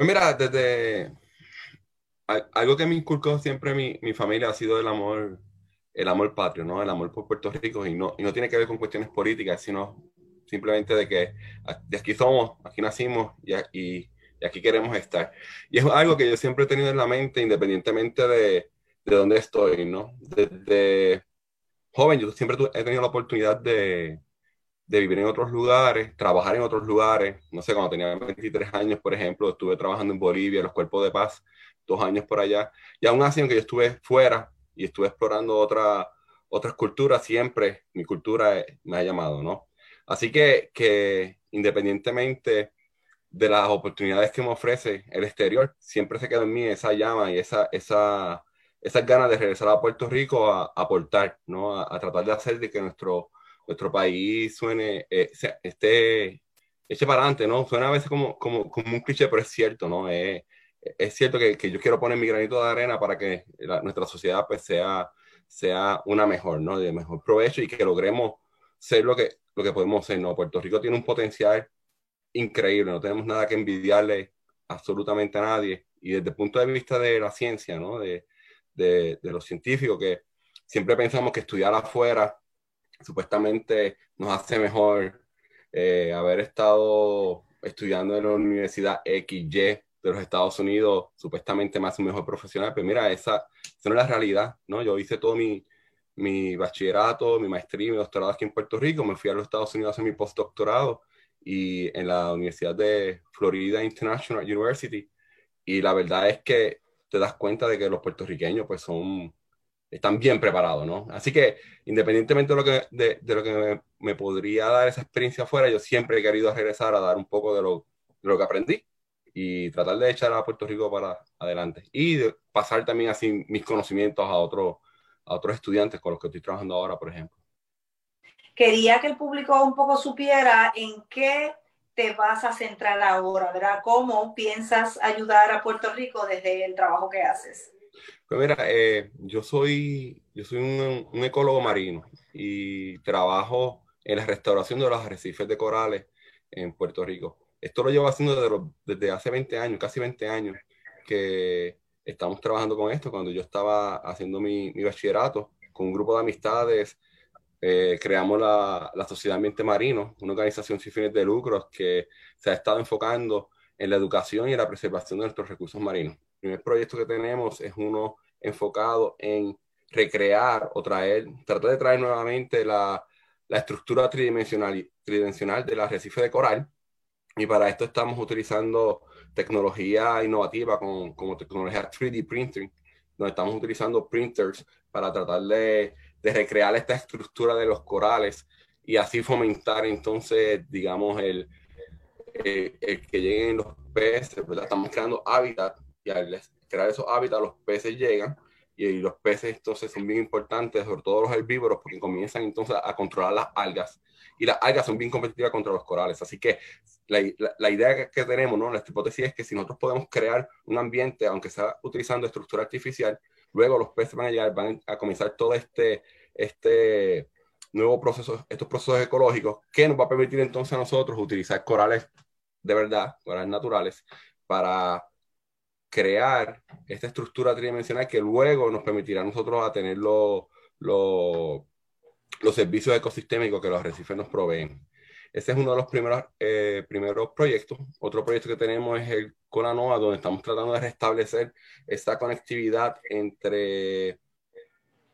Pues mira, desde algo que me inculcó siempre mi, mi, familia ha sido el amor, el amor patrio, ¿no? El amor por Puerto Rico y no, y no tiene que ver con cuestiones políticas, sino simplemente de que aquí somos, aquí nacimos y, y, y, aquí queremos estar. Y es algo que yo siempre he tenido en la mente, independientemente de, de dónde estoy, ¿no? Desde joven yo siempre he tenido la oportunidad de, de vivir en otros lugares, trabajar en otros lugares. No sé, cuando tenía 23 años, por ejemplo, estuve trabajando en Bolivia, los cuerpos de paz, dos años por allá. Y aún así, aunque yo estuve fuera y estuve explorando otra, otras culturas, siempre mi cultura me ha llamado, ¿no? Así que, que independientemente de las oportunidades que me ofrece el exterior, siempre se queda en mí esa llama y esa, esa, esas ganas de regresar a Puerto Rico a, aportar, ¿no? A, tratar de hacer de que nuestro, nuestro país suene, eh, esté, eche para adelante, ¿no? Suena a veces como, como, como un cliché, pero es cierto, ¿no? Eh, es cierto que, que, yo quiero poner mi granito de arena para que nuestra sociedad pues sea, sea una mejor, ¿no? De mejor provecho y que logremos ser lo que, lo que podemos ser, ¿no? Puerto Rico tiene un potencial increíble, no tenemos nada que envidiarle absolutamente a nadie. Y desde el punto de vista de la ciencia, ¿no? De, de, de los científicos, que siempre pensamos que estudiar afuera supuestamente nos hace mejor eh, haber estado estudiando en la universidad XY de los Estados Unidos supuestamente más un mejor profesional, pero mira, esa, esa no es la realidad, ¿no? Yo hice todo mi, mi bachillerato, mi maestría mi doctorado aquí en Puerto Rico, me fui a los Estados Unidos a hacer mi postdoctorado y en la Universidad de Florida International University y la verdad es que te das cuenta de que los puertorriqueños pues son están bien preparados, ¿no? Así que independientemente de lo que, me, podría dar esa experiencia afuera, yo siempre he querido regresar a dar un poco de lo, que aprendí y tratar de echar a Puerto Rico para adelante y pasar también así mis conocimientos a otros estudiantes con los que estoy trabajando ahora, por ejemplo. Quería que el público un poco supiera en qué te vas a centrar ahora, ¿verdad? ¿Cómo piensas ayudar a Puerto Rico desde el trabajo que haces? Pues mira, eh, yo soy, yo soy un, un ecólogo marino y trabajo en la restauración de los arrecifes de corales en Puerto Rico esto lo llevo haciendo desde, desde, hace 20 años, casi 20 años, que estamos trabajando con esto. Cuando yo estaba haciendo mi, mi bachillerato con un grupo de amistades, eh, creamos la, la, Sociedad Ambiente Marino, una organización sin fines de lucro que se ha estado enfocando en la educación y en la preservación de nuestros recursos marinos. Primer proyecto que tenemos es uno enfocado en recrear o traer, tratar de traer nuevamente la, la estructura tridimensional, tridimensional del arrecife de coral, y para esto estamos utilizando tecnología innovativa como, como tecnología 3D printing, donde estamos utilizando printers para tratar de, de recrear esta estructura de los corales y así fomentar entonces, digamos, el, el, el que lleguen los peces, ¿verdad? Estamos creando hábitat al crear esos hábitats los peces llegan y los peces entonces son bien importantes, sobre todo los herbívoros, porque comienzan entonces a controlar las algas y las algas son bien competitivas contra los corales. Así que la, la, idea que, tenemos, ¿no? la hipótesis es que si nosotros podemos crear un ambiente, aunque sea utilizando estructura artificial, luego los peces van a llegar, van a comenzar todo este, este nuevo proceso, estos procesos ecológicos, que nos va a permitir entonces a nosotros utilizar corales de verdad, corales naturales, para crear esta estructura tridimensional que luego nos permitirá a nosotros tener los, servicios ecosistémicos que los arrecifes nos proveen. Ese es uno de los primeros, eh, primeros proyectos. Otro proyecto que tenemos es el Conanoa, donde estamos tratando de restablecer esta conectividad entre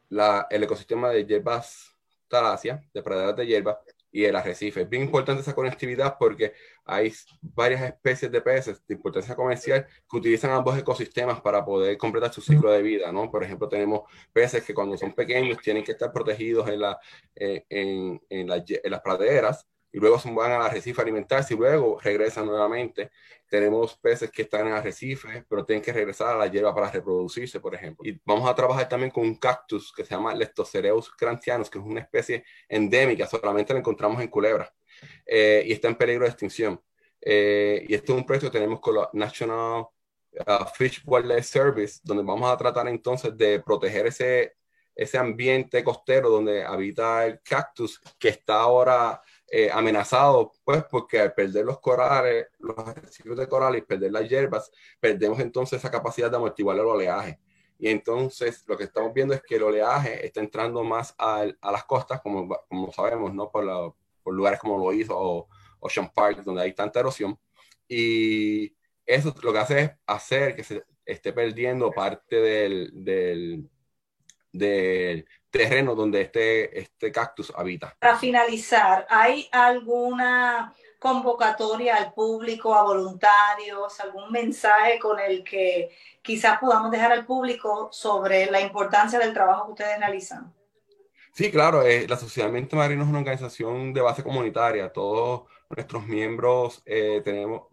la, el ecosistema de hierbas talasia, de praderas de hierba, y el arrecife. Es bien importante esa conectividad porque hay varias especies de peces de importancia comercial que utilizan ambos ecosistemas para poder completar su ciclo de vida, ¿no? Por ejemplo, tenemos peces que cuando son pequeños tienen que estar protegidos en, la, eh, en, en, en las praderas y luego van al arrecife a alimentarse y luego regresan nuevamente. Tenemos peces que están en arrecifes, pero tienen que regresar a la hierba para reproducirse, por ejemplo. Y vamos a trabajar también con un cactus que se llama Leptocereus crantianus, que es una especie endémica, solamente la encontramos en culebra eh, y está en peligro de extinción. Eh, y este es un proyecto que tenemos con la National uh, Fish Wildlife Service, donde vamos a tratar entonces de proteger ese, ese ambiente costero donde habita el cactus que está ahora eh, amenazado, pues porque al perder los corales, los arrecifes de coral y perder las hierbas, perdemos entonces esa capacidad de amortiguar el oleaje. Y entonces lo que estamos viendo es que el oleaje está entrando más a, a las costas, como, como sabemos, ¿no? Por, la, por lugares como lo hizo Ocean Park, donde hay tanta erosión. Y eso lo que hace es hacer que se esté perdiendo parte del, del, del terreno donde este, este cactus habita. Para finalizar, ¿hay alguna convocatoria al público, a voluntarios, algún mensaje con el que quizás podamos dejar al público sobre la importancia del trabajo que ustedes realizan? Sí, claro, eh, la Sociedad Ambiente Marino es una organización de base comunitaria. Todos nuestros miembros eh, tenemos,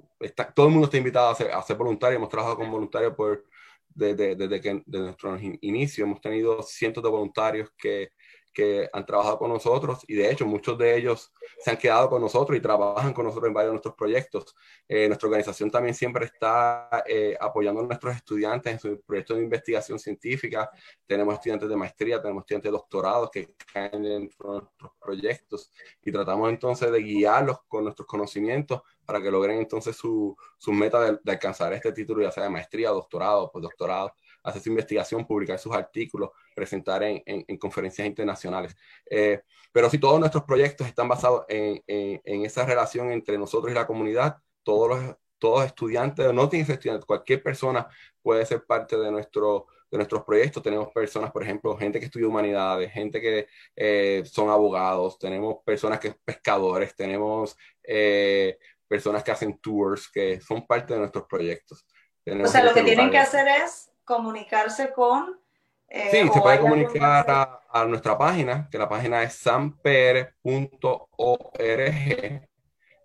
todo el mundo está invitado a ser, a ser voluntario. Hemos trabajado con voluntarios por desde, desde que de nuestro inicio hemos tenido cientos de voluntarios que, que han trabajado con nosotros y de hecho muchos de ellos se han quedado con nosotros y trabajan con nosotros en varios de nuestros proyectos. Eh, nuestra organización también siempre está eh, apoyando a nuestros estudiantes en sus proyectos de investigación científica. Tenemos estudiantes de maestría, tenemos estudiantes de doctorado que caen dentro de nuestros proyectos y tratamos entonces de guiarlos con nuestros conocimientos para que logren entonces su, su meta de, de, alcanzar este título, ya sea de maestría, doctorado, postdoctorado, hacer su investigación, publicar sus artículos, presentar en, en, conferencias internacionales. Eh, pero si todos nuestros proyectos están basados en, en, esa relación entre nosotros y la comunidad, todos los todos estudiantes, no tienes estudiantes, cualquier persona puede ser parte de, nuestro, de nuestros proyectos. Tenemos personas, por ejemplo, gente que estudia humanidades, gente que eh, son abogados, tenemos personas que son pescadores, tenemos eh, personas que hacen tours, que son parte de nuestros proyectos. o sea, lo que tienen que hacer es comunicarse con... Eh, sí, se puede comunicar a, nuestra página, que la página es sampere.org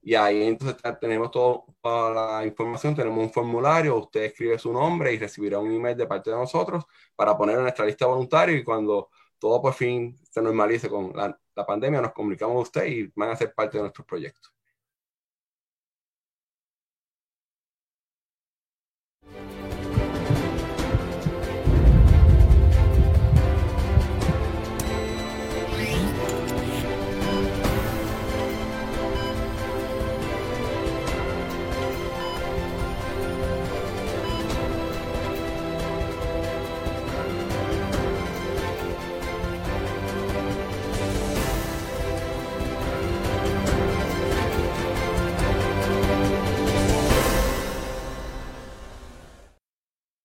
y ahí entonces tenemos toda la información, tenemos un formulario, usted escribe su nombre y recibirá un email de parte de nosotros para poner en nuestra lista de voluntarios y cuando todo por fin se normalice con la, la pandemia nos comunicamos a usted y van a ser parte de nuestros proyectos.